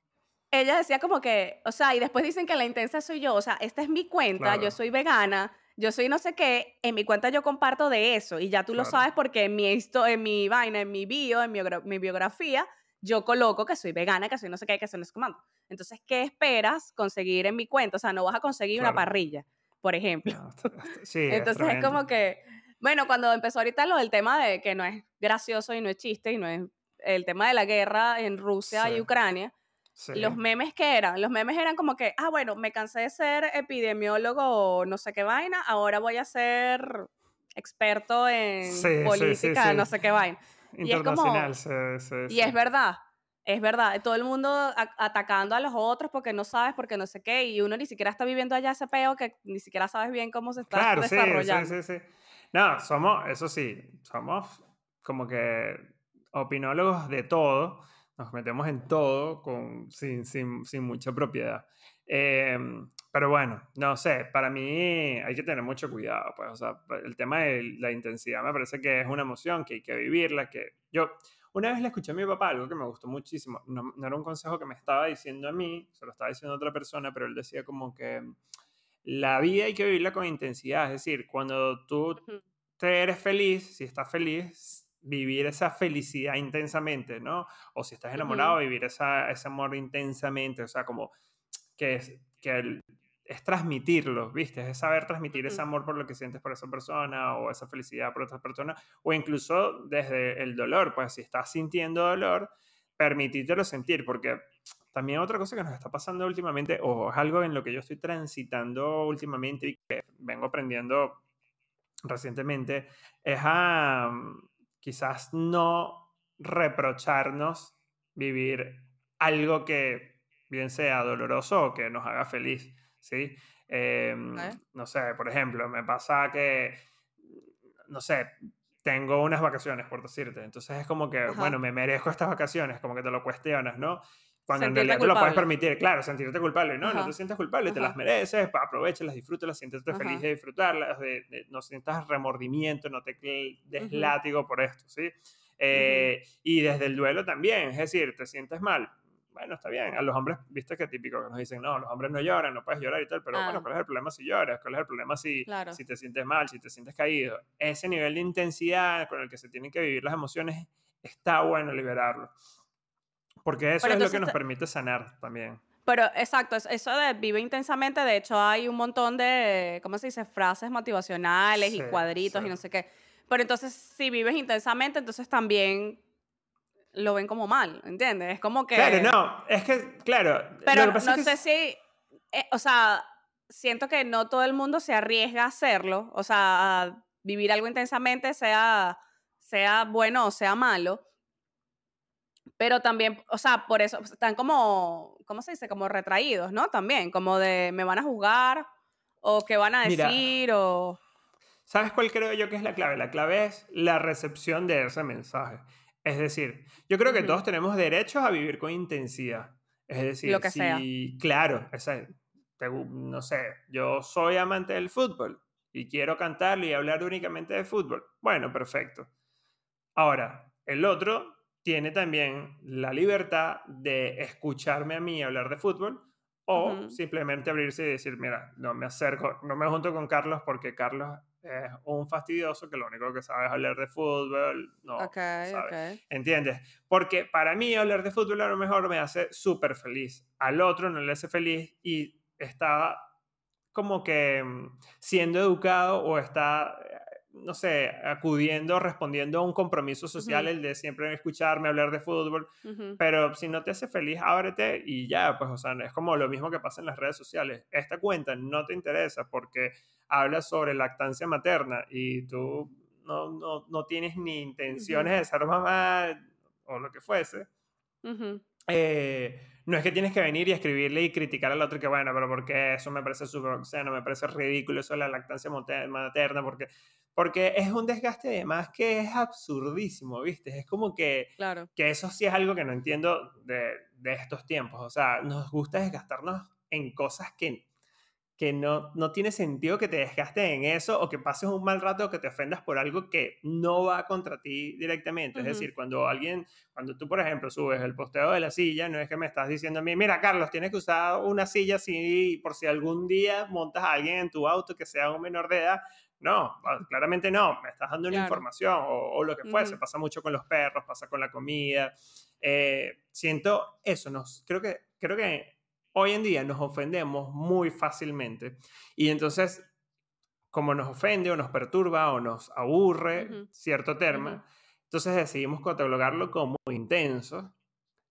Ella decía como que, o sea, y después dicen que la intensa soy yo, o sea, esta es mi cuenta, Claro. yo soy vegana, yo soy no sé qué, en mi cuenta yo comparto de eso, y ya tú lo sabes porque en mi, histo- en mi vaina, en mi bio, en mi, biogra- mi biografía, yo coloco que soy vegana, que soy no sé qué, que soy no sé más. Entonces, ¿qué esperas conseguir en mi cuenta? O sea, no vas a conseguir una parrilla, por ejemplo. No, sí, Entonces es como que, bueno, cuando empezó ahorita lo del tema de que no es gracioso y no es chiste y no es el tema de la guerra en Rusia Sí. y Ucrania, Sí. los memes que eran, los memes eran como que, ah, bueno, me cansé de ser epidemiólogo no sé qué vaina, ahora voy a ser experto en Sí, política, sí. no sé qué vaina. y es como- Internacional, sí, sí, Y es verdad, es verdad, todo el mundo a- atacando a los otros porque no sabes, porque no sé qué, y uno ni siquiera está viviendo allá ese peo que ni siquiera sabes bien cómo se está Claro, sí, sí, desarrollando. sí, sí. No, somos, eso sí, somos como que opinólogos de todo, nos metemos en todo con, sin, sin, sin mucha propiedad. Em, pero bueno, no sé, para mí hay que tener mucho cuidado, pues, o sea, el tema de la intensidad me parece que es una emoción que hay que vivirla, que yo una vez le escuché a mi papá algo que me gustó muchísimo, no, no era un consejo que me estaba diciendo a mí, se lo estaba diciendo a otra persona, pero él decía como que la vida hay que vivirla con intensidad, es decir, cuando tú te eres feliz, si estás feliz, vivir esa felicidad intensamente, ¿no? O si estás enamorado, vivir esa, ese amor intensamente, o sea, como que es, que el- es transmitirlo, ¿viste? Es saber transmitir ese amor por lo que sientes por esa persona o esa felicidad por otra persona, o incluso desde el dolor, pues si estás sintiendo dolor, permitítelo sentir, porque también otra cosa que nos está pasando últimamente, o es algo en lo que yo estoy transitando últimamente y que vengo aprendiendo recientemente, es a quizás no reprocharnos vivir algo que bien sea doloroso o que nos haga feliz, ¿sí? Em, no sé, por ejemplo, me pasa que, no sé, tengo unas vacaciones, por decirte. Entonces es como que, bueno, me merezco estas vacaciones, como que te lo cuestionas, ¿no? Cuando en realidad te lo puedes permitir, claro, sentirte culpable. No, no te sientes culpable, te las mereces, aprovechalas, disfrútalas, siéntete feliz de disfrutarlas, de, no sientas remordimiento, no te des látigo por esto, ¿sí? Eh, y desde el duelo también, es decir, te sientes mal, bueno, está bien. A los hombres, viste que típico que nos dicen, no, los hombres no lloran, no puedes llorar y tal, pero bueno, ah. ¿cuál es el problema si lloras? ¿Cuál es el problema si, si te sientes mal, si te sientes caído? Ese nivel de intensidad con el que se tienen que vivir las emociones, está bueno liberarlo. Porque eso es lo que nos permite sanar también. Pero exacto, eso de vive intensamente, de hecho hay un montón de, ¿cómo se dice? Frases motivacionales y cuadritos y no sé qué. Pero entonces, si vives intensamente, entonces también lo ven como mal, ¿entiendes? Es como que... Claro, no, es que, claro. Pero no sé si, eh, o sea, siento que no todo el mundo se arriesga a hacerlo, o sea, a vivir algo intensamente, sea, sea bueno o sea malo. Pero también, o sea, por eso están como, ¿cómo se dice? Como retraídos, ¿no? También, como de me van a juzgar o qué van a decir o... ¿Sabes cuál creo yo que es la clave? La clave es la recepción de ese mensaje. Es decir, yo creo que todos tenemos derechos a vivir con intensidad. Es decir, Lo que si, sea. claro, no sé, yo soy amante del fútbol y quiero cantarlo y hablar únicamente de fútbol. Bueno, perfecto. Ahora, el otro tiene también la libertad de escucharme a mí hablar de fútbol o simplemente abrirse y decir, mira, no me acerco, no me junto con Carlos porque Carlos es un fastidioso que lo único que sabe es hablar de fútbol, no sabe. ¿Entiendes? Porque para mí hablar de fútbol a lo mejor me hace súper feliz. Al otro no le hace feliz y está como que mm, siendo educado o está no sé, acudiendo, respondiendo a un compromiso social, el de siempre escucharme, hablar de fútbol, pero si no te hace feliz, ábrete y ya, pues, o sea, es como lo mismo que pasa en las redes sociales. Esta cuenta no te interesa porque habla sobre lactancia materna y tú no, no, no tienes ni intenciones de ser mamá o lo que fuese. Eh, no es que tienes que venir y escribirle y criticar al otro que, bueno, pero porque eso me parece súper no me parece ridículo eso de la lactancia materna, porque, porque es un desgaste además que es absurdísimo, ¿viste? Es como que, claro. que eso sí es algo que no entiendo de, de estos tiempos, o sea, nos gusta desgastarnos en cosas que que no, no tiene sentido que te desgastes en eso o que pases un mal rato o que te ofendas por algo que no va contra ti directamente. Es decir, cuando alguien, cuando tú, por ejemplo, subes el posteo de la silla, no es que me estás diciendo a mí, mira, Carlos, tienes que usar una silla así por si algún día montas a alguien en tu auto que sea un menor de edad. No, claramente no, me estás dando una información o, lo que fuese. Pasa mucho con los perros, pasa con la comida. Eh, siento eso, no, creo que, creo que hoy en día nos ofendemos muy fácilmente. Y entonces, como nos ofende o nos perturba o nos aburre cierto tema, entonces decidimos catalogarlo como intenso.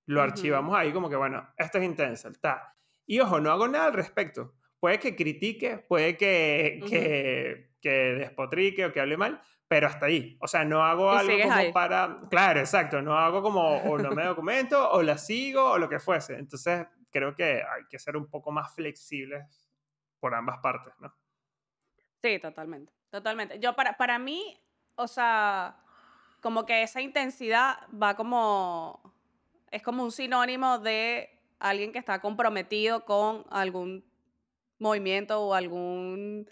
Lo archivamos ahí como que, bueno, esto es intenso, está. Y ojo, no hago nada al respecto. Puede que critique, puede que, que, que despotrique o que hable mal, pero hasta ahí. O sea, no hago algo como para... Claro, exacto, no hago como o no me documento o la sigo o lo que fuese. Entonces, creo que hay que ser un poco más flexibles por ambas partes, ¿no? Sí, totalmente, totalmente. Yo para, para mí, o sea, como que esa intensidad va como, es como un sinónimo de alguien que está comprometido con algún movimiento o algún,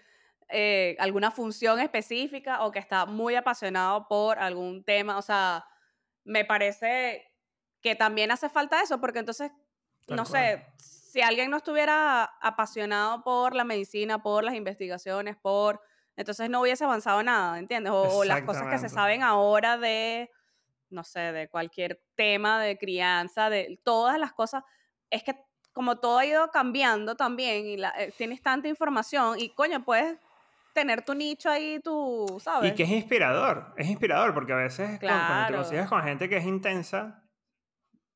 eh, alguna función específica o que está muy apasionado por algún tema. O sea, me parece que también hace falta eso porque entonces no sé, si alguien no estuviera apasionado por la medicina, por las investigaciones, por... Entonces no hubiese avanzado nada, ¿entiendes? O, las cosas que se saben ahora de, no sé, de cualquier tema de crianza, de todas las cosas. Es que como todo ha ido cambiando también y eh, tienes tanta información y coño, puedes tener tu nicho ahí, tú, ¿sabes? Y que es inspirador, es inspirador porque a veces cuando, te consigues con gente que es intensa,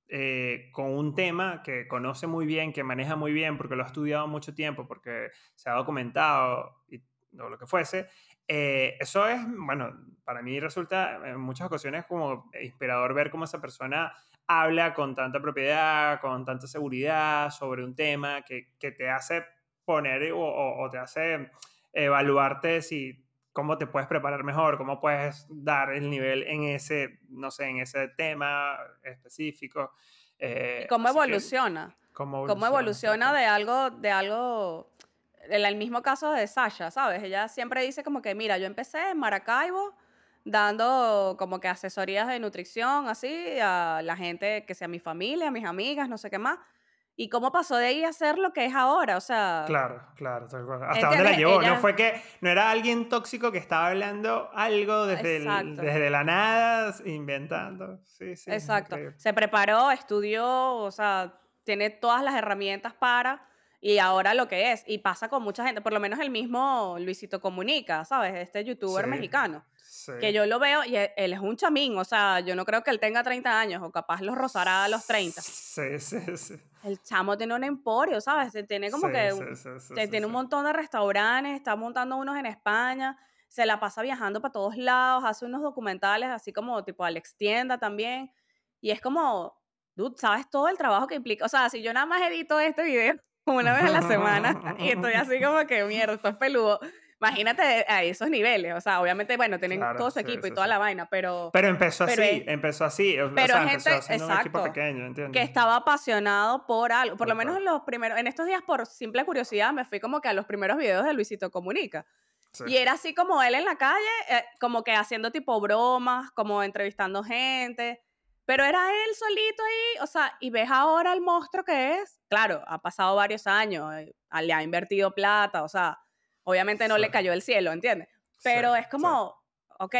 eh, con un tema que conoce muy bien, que maneja muy bien, porque lo ha estudiado mucho tiempo, porque se ha documentado y, o lo que fuese, eh, eso es, bueno, para mí resulta en muchas ocasiones como inspirador ver cómo esa persona habla con tanta propiedad, con tanta seguridad sobre un tema que, que te hace poner o, o, te hace evaluarte si cómo te puedes preparar mejor, cómo puedes dar el nivel en ese, no sé, en ese tema específico. Eh, ¿Cómo evoluciona? ¿Cómo evoluciona? ¿Cómo evoluciona de algo, de algo, en el mismo caso de Sasha, ¿sabes? Ella siempre dice como que, mira, yo empecé en Maracaibo dando como que asesorías de nutrición, así, a la gente que sea mi familia, a mis amigas, no sé qué más y cómo pasó de ahí a ser lo que es ahora, o sea... Claro, claro. ¿Hasta dónde la llevó? No fue que no era alguien tóxico que estaba hablando algo desde, desde la nada, inventando. Sí, sí. Exacto. Se preparó, estudió, o sea, tiene todas las herramientas para y ahora lo que es. Y pasa con mucha gente, por lo menos el mismo Luisito Comunica, ¿sabes? Este youtuber mexicano. Que yo lo veo y e, él es un chamín, o sea, yo no creo que él tenga 30 años o capaz lo rozará a los 30. Sí, sí, sí. El chamo tiene un emporio, ¿sabes? Tiene como que tiene un montón de restaurantes, está montando unos en España, se la pasa viajando para todos lados, hace unos documentales así como tipo Alex Tienda también. Y es como, dude, ¿sabes todo el trabajo que implica? O sea, si yo nada más edito este video una vez a la semana y estoy así como que mierda, esto es peludo Imagínate a esos niveles, o sea, obviamente, bueno, tienen todo su equipo y toda la vaina, pero... Pero empezó así, empezó así, pero o sea, gente, exacto, un equipo pequeño, ¿entiendes? Que estaba apasionado por algo, por lo menos en los primeros, en estos días por simple curiosidad me fui como que a los primeros videos de Luisito Comunica. Y era así como él en la calle, eh, como que haciendo tipo bromas, como entrevistando gente, pero era él solito ahí, o sea, y ves ahora el monstruo que es. Claro, ha pasado varios años, eh, le ha invertido plata, o sea, Obviamente no le cayó el cielo, ¿entiendes? Pero es como, ok,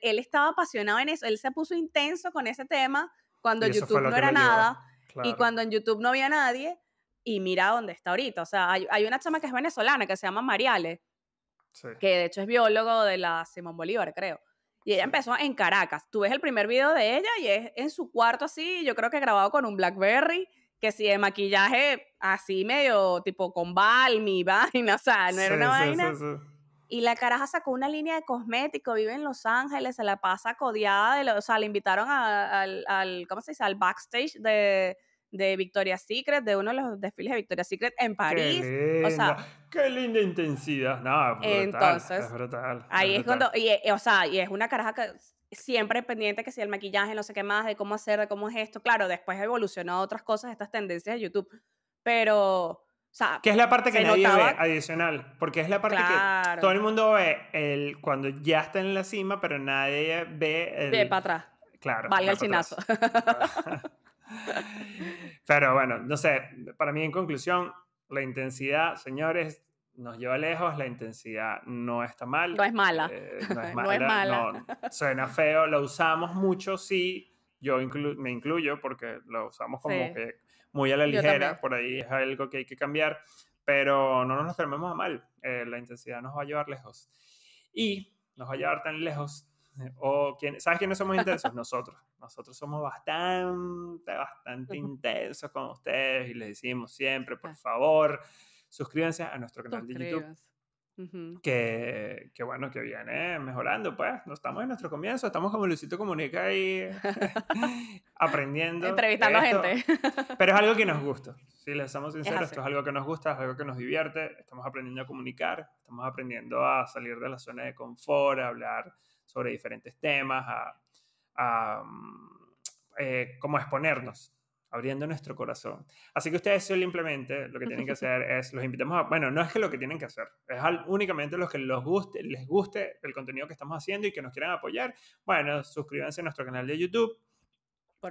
él, estaba apasionado en eso, él se puso intenso con ese tema cuando YouTube no era nada y cuando en YouTube no había nadie y mira dónde está ahorita. O sea, hay, una chama que es venezolana que se llama Mariale, que de hecho es biólogo de la Simón Bolívar, creo. Y ella empezó en Caracas. Tú ves el primer video de ella y es en su cuarto así, yo creo que grabado con un Blackberry que si de maquillaje así medio tipo con balmy, vaina, o sea, no era una vaina. y la caraja sacó una línea de cosméticos, vive en Los Ángeles, se la pasa codiada, de o sea, le invitaron al, al, ¿cómo se dice? Al backstage de, de Victoria's Secret, de uno de los desfiles de Victoria's Secret en París. Qué o sea, qué linda intensidad. No, brutal, entonces, es brutal, ahí es, cuando, y, o sea, y es una caraja que siempre pendiente que si el maquillaje, no sé qué más, de cómo hacer, de cómo es esto. Claro, después evolucionó otras cosas, estas tendencias de YouTube. Pero, o sea, que es la parte que nadie ve adicional, porque es la parte que todo el mundo ve el, cuando ya está en la cima, pero nadie ve el... Ve para atrás. Claro. Valga el chinazo. pero bueno, no sé, para mí en conclusión, la intensidad, señores, nos lleva lejos, la intensidad no está mal. No es mala. Eh, no es mala. no suena feo, lo usamos mucho, sí. Yo me incluyo porque lo usamos como que muy a la ligera, por ahí es algo que hay que cambiar, pero no nos tomemos a mal. Eh, la intensidad nos va a llevar lejos. Y nos va a llevar tan lejos. O quién, ¿Sabes quiénes somos intensos? Nosotros. Nosotros somos bastante, bastante intensos con ustedes y les decimos siempre, por favor, suscríbanse a nuestro canal de YouTube. que, que, bueno, que viene mejorando, pues. No estamos en nuestro comienzo, estamos como Luisito Comunica ahí aprendiendo. Entrevistando a gente. pero es algo que nos gusta. Si les somos sinceros, esto es algo que nos gusta, es algo que nos divierte. Estamos aprendiendo a comunicar, estamos aprendiendo a salir de la zona de confort, a hablar sobre diferentes temas, a, a mm, eh, como exponernos abriendo nuestro corazón. Así que ustedes simplemente lo que tienen que hacer es, los invitamos a, bueno, no es que lo que tienen que hacer, es únicamente los que los guste, les guste el contenido que estamos haciendo y que nos quieran apoyar, bueno, suscríbanse a nuestro canal de YouTube.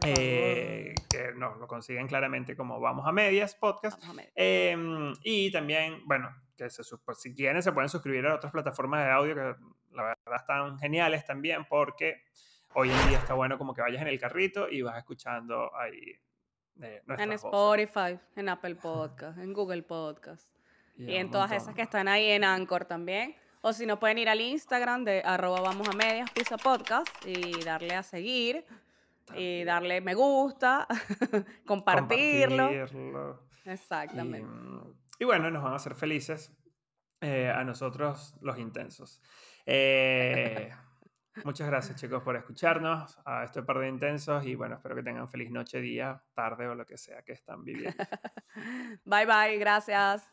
Eh, que no, lo consiguen claramente como Vamos a Medias Podcast. Em, y también, bueno, que se, pues, si quieren se pueden suscribir a otras plataformas de audio que la verdad están geniales también porque hoy en día está bueno como que vayas en el carrito y vas escuchando ahí en Spotify, en Apple Podcast, en Google Podcast. y en todas esas que están ahí en Anchor también. O si no, pueden ir al Instagram de arroba vamos a medias piso podcast y darle a seguir. y darle me gusta, compartirlo. Compartirlo. Exactamente. Y, y, bueno, nos van a hacer felices eh, a nosotros los intensos. Eh, muchas gracias chicos por escucharnos a este par de intensos y bueno, espero que tengan feliz noche, día, tarde o lo que sea que están viviendo. bye bye, gracias.